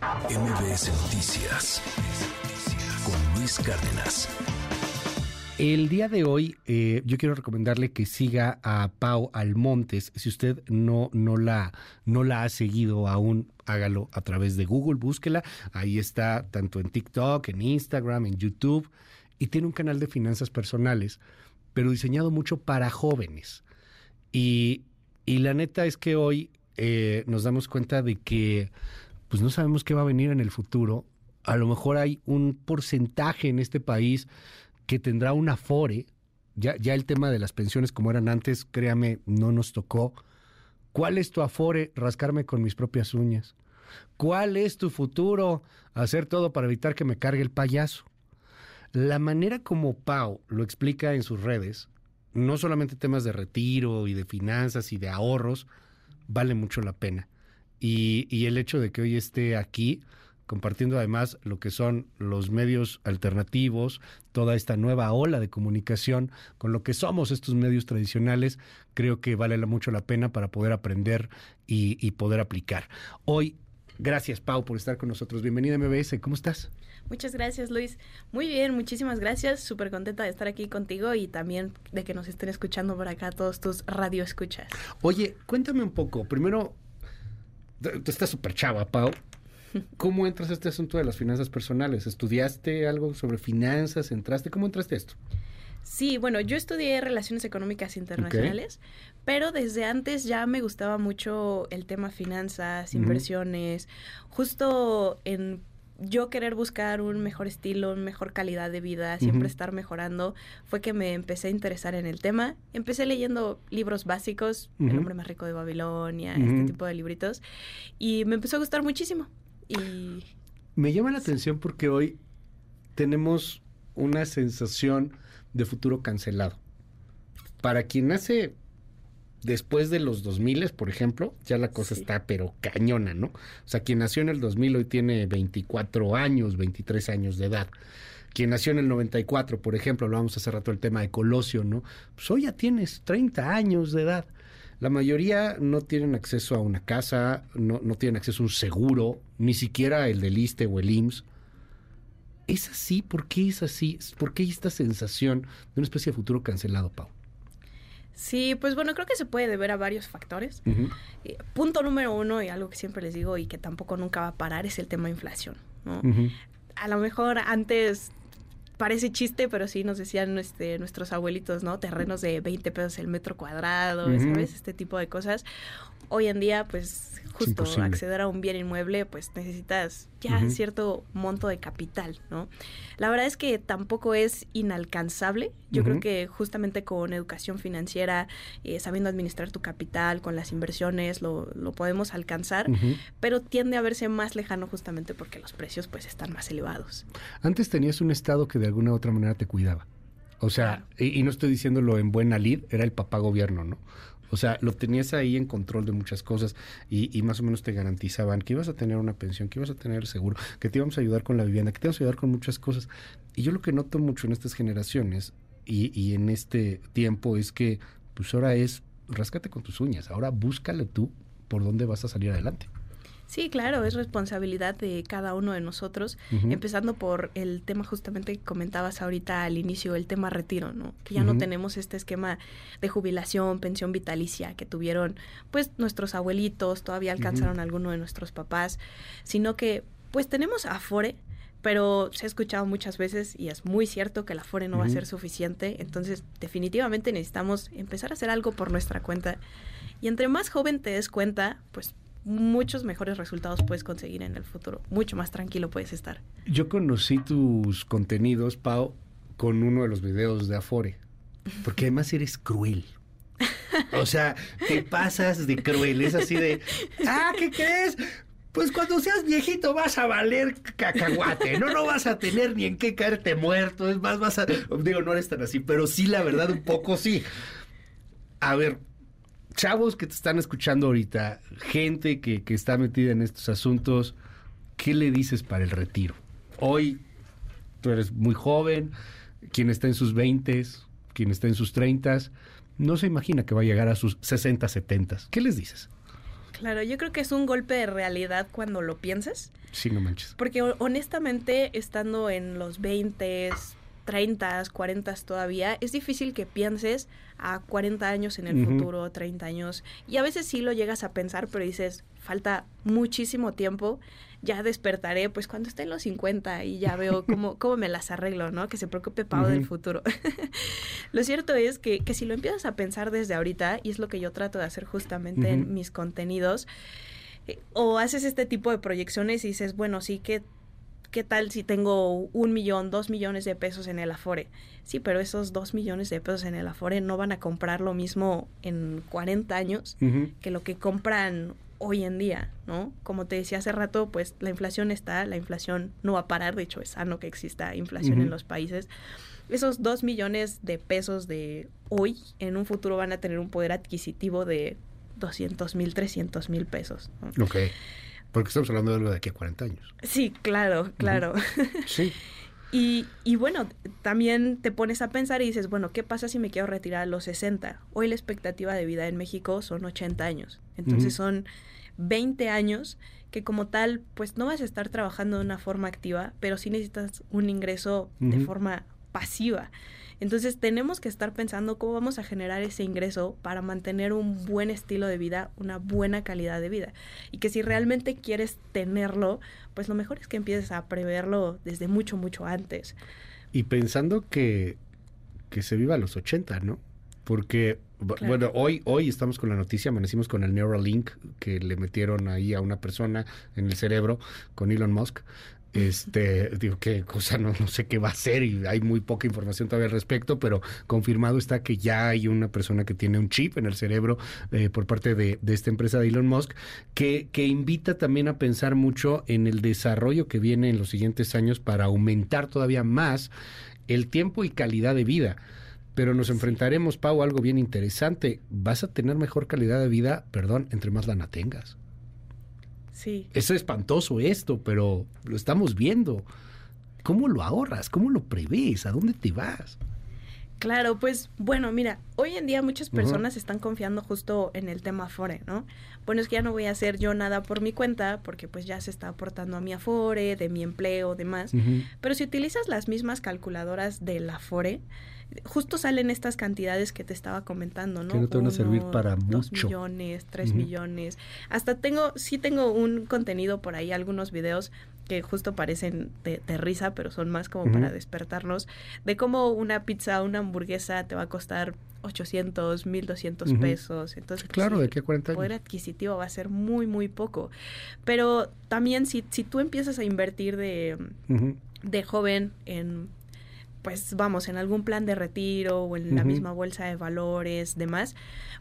MBS Noticias con Luis Cárdenas. El día de hoy eh, yo quiero recomendarle que siga a Pau Almontes. Si usted no, no, la, no la ha seguido aún, hágalo a través de Google, búsquela. Ahí está tanto en TikTok, en Instagram, en YouTube. Y tiene un canal de finanzas personales, pero diseñado mucho para jóvenes. Y, y la neta es que hoy eh, nos damos cuenta de que pues no sabemos qué va a venir en el futuro. A lo mejor hay un porcentaje en este país que tendrá un afore. Ya, ya el tema de las pensiones como eran antes, créame, no nos tocó. ¿Cuál es tu afore? Rascarme con mis propias uñas. ¿Cuál es tu futuro? Hacer todo para evitar que me cargue el payaso. La manera como Pau lo explica en sus redes, no solamente temas de retiro y de finanzas y de ahorros, vale mucho la pena y, el hecho de que hoy esté aquí compartiendo además lo que son los medios alternativos, toda esta nueva ola de comunicación con lo que somos estos medios tradicionales, creo que vale mucho la pena para poder aprender y, y poder aplicar. Hoy, gracias Pau por estar con nosotros. Bienvenida a MBS, ¿cómo estás? Muchas gracias Luis. Muy bien, muchísimas gracias. Súper contenta de estar aquí contigo y también de que nos estén escuchando por acá todos tus radioescuchas. Oye, cuéntame un poco, primero Tú estás súper chava, Pau. ¿Cómo entras a este asunto de las finanzas personales? ¿Estudiaste algo sobre finanzas? ¿Entraste? ¿Cómo entraste a esto? Sí, bueno, yo estudié Relaciones Económicas Internacionales, pero desde antes ya me gustaba mucho el tema finanzas, inversiones. Justo en yo querer buscar un mejor estilo, una mejor calidad de vida, siempre estar mejorando, fue que me empecé a interesar en el tema. Empecé leyendo libros básicos, El hombre más rico de Babilonia, este tipo de libritos, y me empezó a gustar muchísimo. Y me llama la atención porque hoy tenemos una sensación de futuro cancelado. Para quien nace después de los 2000, por ejemplo, ya la cosa está pero cañona, ¿no? O sea, quien nació en el 2000 hoy tiene 24 años, 23 años de edad. Quien nació en el 94, por ejemplo, hablábamos hace rato del tema de Colosio, ¿no? Pues hoy ya tienes 30 años de edad. La mayoría no tienen acceso a una casa, no, no tienen acceso a un seguro, ni siquiera el del ISTE o el IMSS. ¿Es así? ¿Por qué es así? ¿Por qué hay esta sensación de una especie de futuro cancelado, Pau? Sí, pues bueno, creo que se puede deber a varios factores. Eh, punto número uno, y algo que siempre les digo y que tampoco nunca va a parar, es el tema de inflación. A lo mejor antes parece chiste, pero sí nos decían este, nuestros abuelitos, ¿no? Terrenos de 20 pesos el metro cuadrado, ¿sabes? Este tipo de cosas. Hoy en día, pues justo acceder a un bien inmueble, pues necesitas ya cierto monto de capital, ¿no? La verdad es que tampoco es inalcanzable. Yo creo que justamente con educación financiera, eh, sabiendo administrar tu capital, con las inversiones, lo, lo podemos alcanzar, pero tiende a verse más lejano justamente porque los precios pues están más elevados. Antes tenías un estado que de alguna u otra manera te cuidaba. O sea, y, y, no estoy diciéndolo en buena lid, era el papá gobierno, ¿no? O sea, lo tenías ahí en control de muchas cosas y, más o menos te garantizaban que ibas a tener una pensión, que ibas a tener seguro, que te íbamos a ayudar con la vivienda, que te íbamos a ayudar con muchas cosas. Y yo lo que noto mucho en estas generaciones y, y en este tiempo es que pues ahora es rascate con tus uñas, ahora búscale tú por dónde vas a salir adelante. Sí, claro, es responsabilidad de cada uno de nosotros, empezando por el tema justamente que comentabas ahorita al inicio, el tema retiro, ¿no? Que ya no tenemos este esquema de jubilación, pensión vitalicia que tuvieron pues nuestros abuelitos, todavía alcanzaron alguno de nuestros papás, sino que pues tenemos Afore, pero se ha escuchado muchas veces y es muy cierto que el Afore no va a ser suficiente, entonces definitivamente necesitamos empezar a hacer algo por nuestra cuenta. Y entre más joven te des cuenta, pues muchos mejores resultados puedes conseguir en el futuro. Mucho más tranquilo puedes estar. Yo conocí tus contenidos, Pau, con uno de los videos de Afore. Porque además eres cruel. O sea, te pasas de cruel. Es así de, ah, ¿qué crees? Pues cuando seas viejito vas a valer cacahuate, no, no vas a tener ni en qué caerte muerto, es más, vas a, digo, no eres tan así, pero sí, la verdad, un poco sí. A ver, chavos que te están escuchando ahorita, gente que, está metida en estos asuntos, ¿qué le dices para el retiro? Hoy tú eres muy joven, quien está en sus 20, quien está en sus 30, no se imagina que va a llegar a sus 60, 70. ¿Qué les dices? Claro, yo creo que es un golpe de realidad cuando lo piensas. Sí, no manches. Porque honestamente, estando en los 20, 30, 40 todavía, es difícil que pienses a 40 años en el futuro, 30 años. Y a veces sí lo llegas a pensar, pero dices, falta muchísimo tiempo. Ya despertaré, pues cuando esté en los 50 y ya veo cómo, cómo me las arreglo, ¿no? Que se preocupe Pau del futuro. lo cierto es que, que si lo empiezas a pensar desde ahorita, y es lo que yo trato de hacer justamente en mis contenidos, eh, o haces este tipo de proyecciones y dices, bueno, sí que ¿qué tal si tengo un millón, dos millones de pesos en el Afore? Sí, pero esos dos millones de pesos en el Afore no van a comprar lo mismo en 40 años que lo que compran hoy en día, ¿no? Como te decía hace rato, pues la inflación está, la inflación no va a parar, de hecho es sano que exista inflación en los países. Esos dos millones de pesos de hoy en un futuro van a tener un poder adquisitivo de 200 mil, 300 mil pesos. Ok. Porque estamos hablando de algo de aquí a 40 años. Sí, claro, claro. Sí. y, y, bueno, también te pones a pensar y dices, bueno, ¿qué pasa si me quiero retirar a los 60? Hoy la expectativa de vida en México son 80 años. Entonces son 20 años que como tal, pues no vas a estar trabajando de una forma activa, pero sí necesitas un ingreso de forma pasiva. Entonces tenemos que estar pensando cómo vamos a generar ese ingreso para mantener un buen estilo de vida, una buena calidad de vida. Y que si realmente quieres tenerlo, pues lo mejor es que empieces a preverlo desde mucho, mucho antes. Y pensando que, que se viva a los 80, ¿no? Porque, bueno, hoy, hoy estamos con la noticia, amanecimos con el Neuralink que le metieron ahí a una persona en el cerebro con Elon Musk. Este, digo, qué cosa, no, no sé qué va a ser y hay muy poca información todavía al respecto, pero confirmado está que ya hay una persona que tiene un chip en el cerebro eh, por parte de, esta empresa de Elon Musk, que, que invita también a pensar mucho en el desarrollo que viene en los siguientes años para aumentar todavía más el tiempo y calidad de vida. Pero nos enfrentaremos, Pau, a algo bien interesante. Vas a tener mejor calidad de vida, perdón, entre más lana tengas. Sí. Es espantoso esto, pero lo estamos viendo. ¿Cómo lo ahorras? ¿Cómo lo prevés? ¿A dónde te vas? Claro, pues bueno, mira, hoy en día muchas personas están confiando justo en el tema Afore, ¿no? Bueno, es que ya no voy a hacer yo nada por mi cuenta porque pues ya se está aportando a mi Afore, de mi empleo, demás. Pero si utilizas las mismas calculadoras del Afore, justo salen estas cantidades que te estaba comentando, ¿no? Que no te van a servir para dos millones, tres millones. Hasta tengo, sí tengo un contenido por ahí, algunos videos que justo parecen de, risa, pero son más como para despertarnos, de cómo una pizza, una hamburguesa te va a costar 800, 1200 pesos. Entonces, pues, claro, de qué 40 El poder adquisitivo va a ser muy, muy poco. Pero también si, si tú empiezas a invertir de, de joven en pues vamos, en algún plan de retiro o en la misma bolsa de valores, demás.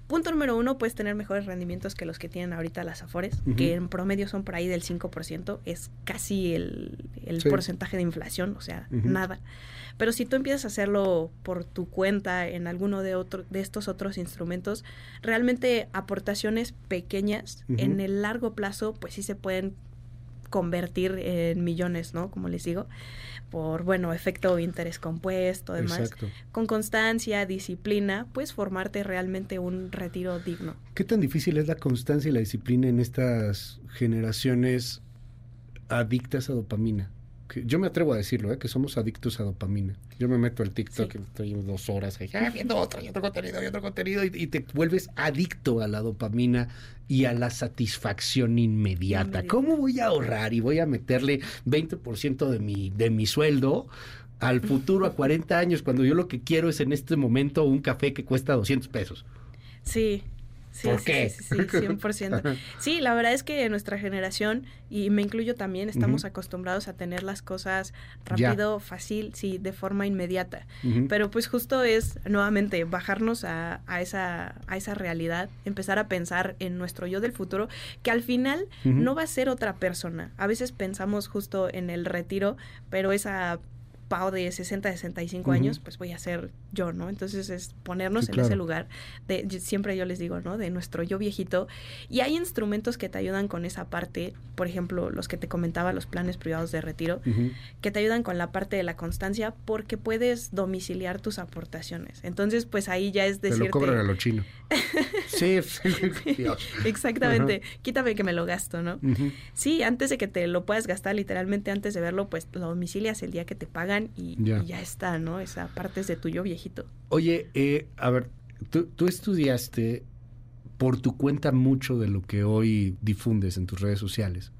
Punto número uno, puedes tener mejores rendimientos que los que tienen ahorita las Afores, que en promedio son por ahí del 5%, es casi el, porcentaje de inflación, o sea, nada. Pero si tú empiezas a hacerlo por tu cuenta en alguno de, otro, de estos otros instrumentos, realmente aportaciones pequeñas en el largo plazo, pues sí se pueden convertir en millones, ¿no? Como les digo por, bueno, efecto interés compuesto, demás. Con constancia, disciplina, puedes formarte realmente un retiro digno. ¿Qué tan difícil es la constancia y la disciplina en estas generaciones adictas a dopamina? Yo me atrevo a decirlo, ¿eh? que somos adictos a dopamina. Yo me meto al TikTok, y estoy dos horas ahí, ah, viendo otro y otro contenido y otro contenido, y, te vuelves adicto a la dopamina y a la satisfacción inmediata. ¿Cómo voy a ahorrar y voy a meterle 20% de mi, de mi sueldo? al futuro a 40 años cuando yo lo que quiero es en este momento un café que cuesta 200 pesos. Sí, Sí, ¿Por sí, qué? Sí, sí, 100%. Sí, la verdad es que nuestra generación, y me incluyo también, estamos acostumbrados a tener las cosas rápido, fácil, sí, de forma inmediata. Pero pues justo es, nuevamente, bajarnos a, a, esa, a esa realidad, empezar a pensar en nuestro yo del futuro, que al final no va a ser otra persona. A veces pensamos justo en el retiro, pero esa Pau de 60, 65 años, pues voy a ser yo, ¿no? Entonces es ponernos en ese lugar de, siempre yo les digo, ¿no? De nuestro yo viejito. Y hay instrumentos que te ayudan con esa parte, por ejemplo, los que te comentaba, los planes privados de retiro, que te ayudan con la parte de la constancia porque puedes domiciliar tus aportaciones. Entonces, pues ahí ya es decir... Te lo cobran a lo chino. sí, exactamente. Quítame que me lo gasto, ¿no? Sí, antes de que te lo puedas gastar, literalmente antes de verlo, pues lo domicilias el día que te pagan y ya, está, ¿no? Esa parte es de tuyo viejito. Oye, eh, a ver, tú, estudiaste por tu cuenta mucho de lo que hoy difundes en tus redes sociales.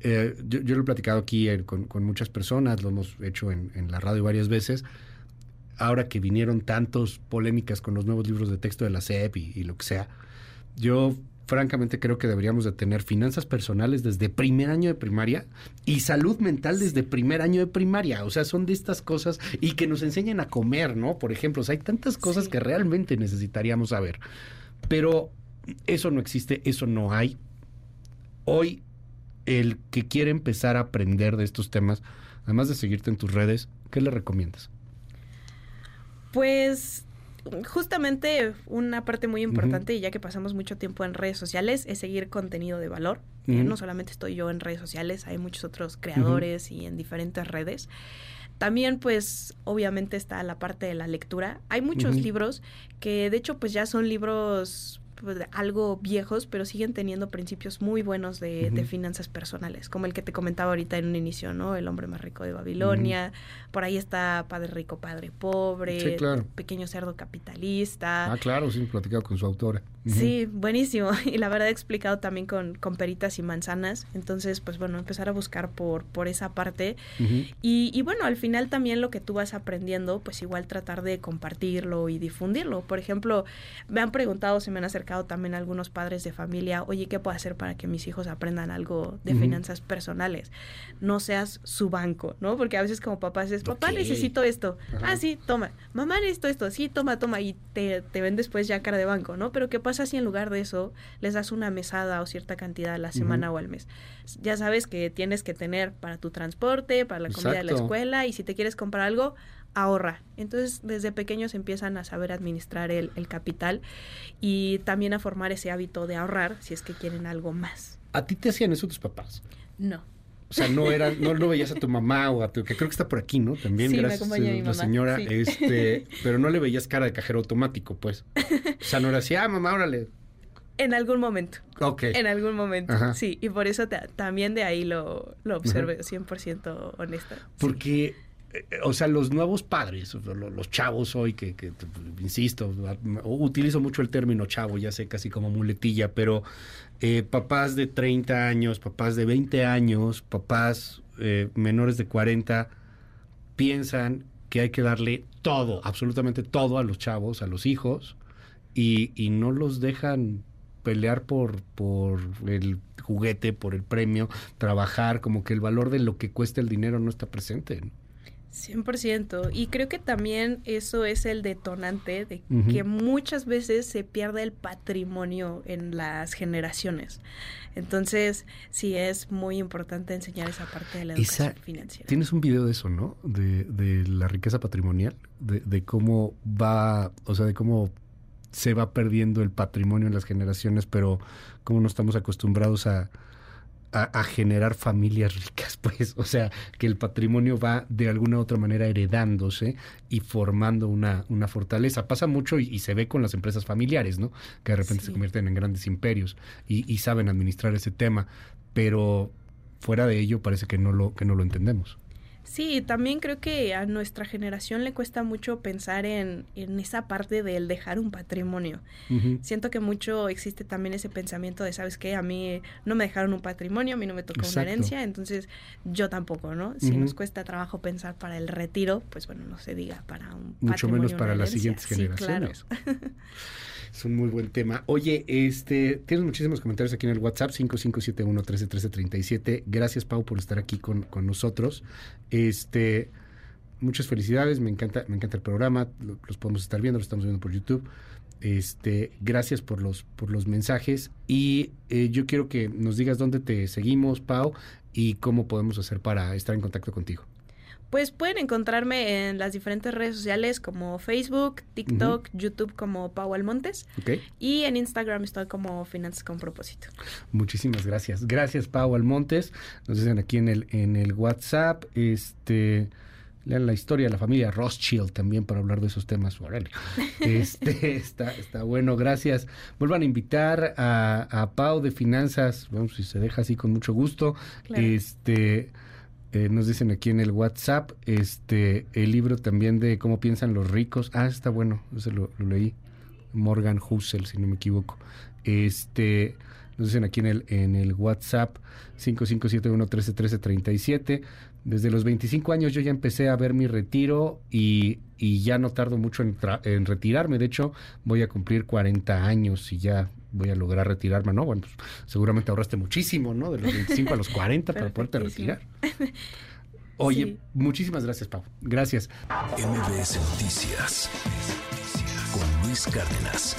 Eh, yo, lo he platicado aquí eh, con, muchas personas, lo hemos hecho en, la radio varias veces. Ahora que vinieron tantas polémicas con los nuevos libros de texto de la SEP y lo que sea, yo francamente creo que deberíamos de tener finanzas personales desde primer año de primaria y salud mental desde primer año de primaria. O sea, son de estas cosas y que nos enseñen a comer, ¿no? Por ejemplo, hay tantas cosas que realmente necesitaríamos saber. Pero eso no existe, eso no hay. Hoy, el que quiere empezar a aprender de estos temas, además de seguirte en tus redes, ¿qué le recomiendas? Pues justamente una parte muy importante, y ya que pasamos mucho tiempo en redes sociales, es seguir contenido de valor. Eh, no solamente estoy yo en redes sociales, hay muchos otros creadores y en diferentes redes. También, pues, obviamente está la parte de la lectura. Hay muchos libros que, de hecho, pues ya son libros pues, algo viejos, pero siguen teniendo principios muy buenos de, finanzas personales, como el que te comentaba ahorita en un inicio, ¿no? El hombre más rico de Babilonia, por ahí está Padre Rico, Padre Pobre, Pequeño Cerdo Capitalista. Ah, claro, sí, platicado con su autora. Sí, buenísimo. Y la verdad he explicado también con, con, peritas y manzanas. Entonces, pues bueno, empezar a buscar por, por esa parte. y, y, bueno, al final también lo que tú vas aprendiendo, pues igual tratar de compartirlo y difundirlo. Por ejemplo, me han preguntado, se me han acercado también algunos padres de familia, oye, ¿qué puedo hacer para que mis hijos aprendan algo de finanzas personales? No seas su banco, ¿no? Porque a veces como papá dices, papá, necesito esto. Ah, sí, toma. Mamá, necesito esto. Sí, toma, toma. Y te, te ven después ya cara de banco, ¿no? Pero ¿qué pasa? Si en lugar de eso les das una mesada o cierta cantidad a la semana o al mes? Ya sabes que tienes que tener para tu transporte, para la comida de la escuela y si te quieres comprar algo, ahorra. Entonces, desde pequeños empiezan a saber administrar el, capital y también a formar ese hábito de ahorrar si es que quieren algo más. ¿A ti te hacían eso tus papás? No. O sea, no era, no lo veías a tu mamá o a tu, que creo que está por aquí, ¿no? También, gracias a la señora, este, pero no le veías cara de cajero automático, pues. O sea, no era así, ah, mamá, órale. En algún momento. Ok. En algún momento, sí. Y por eso también de ahí lo, lo observé 100% honesta. Porque, eh, o sea, los nuevos padres, los, chavos hoy, que, que, insisto, utilizo mucho el término chavo, ya sé, casi como muletilla, pero eh, papás de 30 años, papás de 20 años, papás eh, menores de 40, piensan que hay que darle todo, absolutamente todo a los chavos, a los hijos, y, no los dejan pelear por el juguete, por el premio, trabajar, como que el valor de lo que cuesta el dinero no está presente. 100%. Y creo que también eso es el detonante de que muchas veces se pierde el patrimonio en las generaciones. Entonces, sí es muy importante enseñar esa parte de la educación financiera. Tienes un video de eso, ¿no? De, de la riqueza patrimonial, de, de cómo va, o sea, de cómo se va perdiendo el patrimonio en las generaciones, pero cómo no estamos acostumbrados a a, generar familias ricas, pues, o sea, que el patrimonio va de alguna u otra manera heredándose y formando una, una fortaleza. Pasa mucho y, se ve con las empresas familiares, ¿no? Que de repente se convierten en grandes imperios y, y saben administrar ese tema, pero fuera de ello parece que no lo, que no lo entendemos. Sí, también creo que a nuestra generación le cuesta mucho pensar en, en esa parte del dejar un patrimonio. Siento que mucho existe también ese pensamiento de, ¿sabes qué? A mí no me dejaron un patrimonio, a mí no me tocó una herencia, entonces yo tampoco, ¿no? Si nos cuesta trabajo pensar para el retiro, pues bueno, no se diga para un Mucho menos para las siguientes generaciones. Es un muy buen tema. Oye, este, tienes muchísimos comentarios aquí en el WhatsApp, 5571-131337. Gracias, Pau, por estar aquí con, nosotros. Este, muchas felicidades, me encanta, me encanta el programa, los podemos estar viendo, lo estamos viendo por YouTube. Este, gracias por los, por los mensajes y eh, yo quiero que nos digas dónde te seguimos, Pau, y cómo podemos hacer para estar en contacto contigo. Pues pueden encontrarme en las diferentes redes sociales como Facebook, TikTok, YouTube como Pau Almontes. Y en Instagram estoy como Finanzas con Propósito. Muchísimas gracias. Gracias, Pau Almontes. Nos dicen aquí en el, en el WhatsApp. Este lean la historia de la familia Rothschild también para hablar de esos temas. Este, está, está bueno, gracias. Vuelvan a invitar a, a Pau de Finanzas, vamos, si se deja así con mucho gusto. Este eh, nos dicen aquí en el WhatsApp, este, el libro también de cómo piensan los ricos. Ah, está bueno, ese lo, leí. Morgan Hussel, si no me equivoco. Este, nos dicen aquí en el, en el WhatsApp 5571131337. Desde los 25 años yo ya empecé a ver mi retiro y, y ya no tardo mucho en, en, retirarme. De hecho, voy a cumplir 40 años y ya voy a lograr retirarme, ¿no? Bueno, pues seguramente ahorraste muchísimo, ¿no? De los 25 a los 40 para poderte retirar. Oye, muchísimas gracias, Pau. Gracias. MBS Noticias con Luis Cárdenas.